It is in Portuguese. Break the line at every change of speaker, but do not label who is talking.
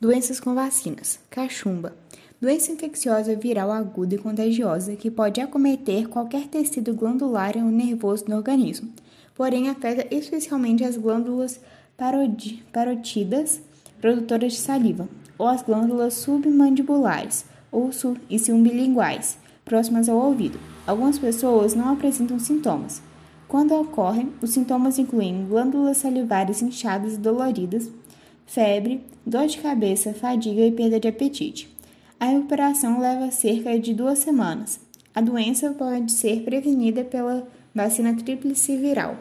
Doenças com vacinas. Cachumba. Doença infecciosa viral aguda e contagiosa que pode acometer qualquer tecido glandular ou nervoso do organismo, porém afeta especialmente as glândulas parotídas, produtoras de saliva, ou as glândulas submandibulares ou sub e sublinguais, próximas ao ouvido. Algumas pessoas não apresentam sintomas. Quando ocorrem, os sintomas incluem glândulas salivares inchadas e doloridas, febre, dor de cabeça, fadiga e perda de apetite. A recuperação leva cerca de duas semanas. A doença pode ser prevenida pela vacina tríplice viral.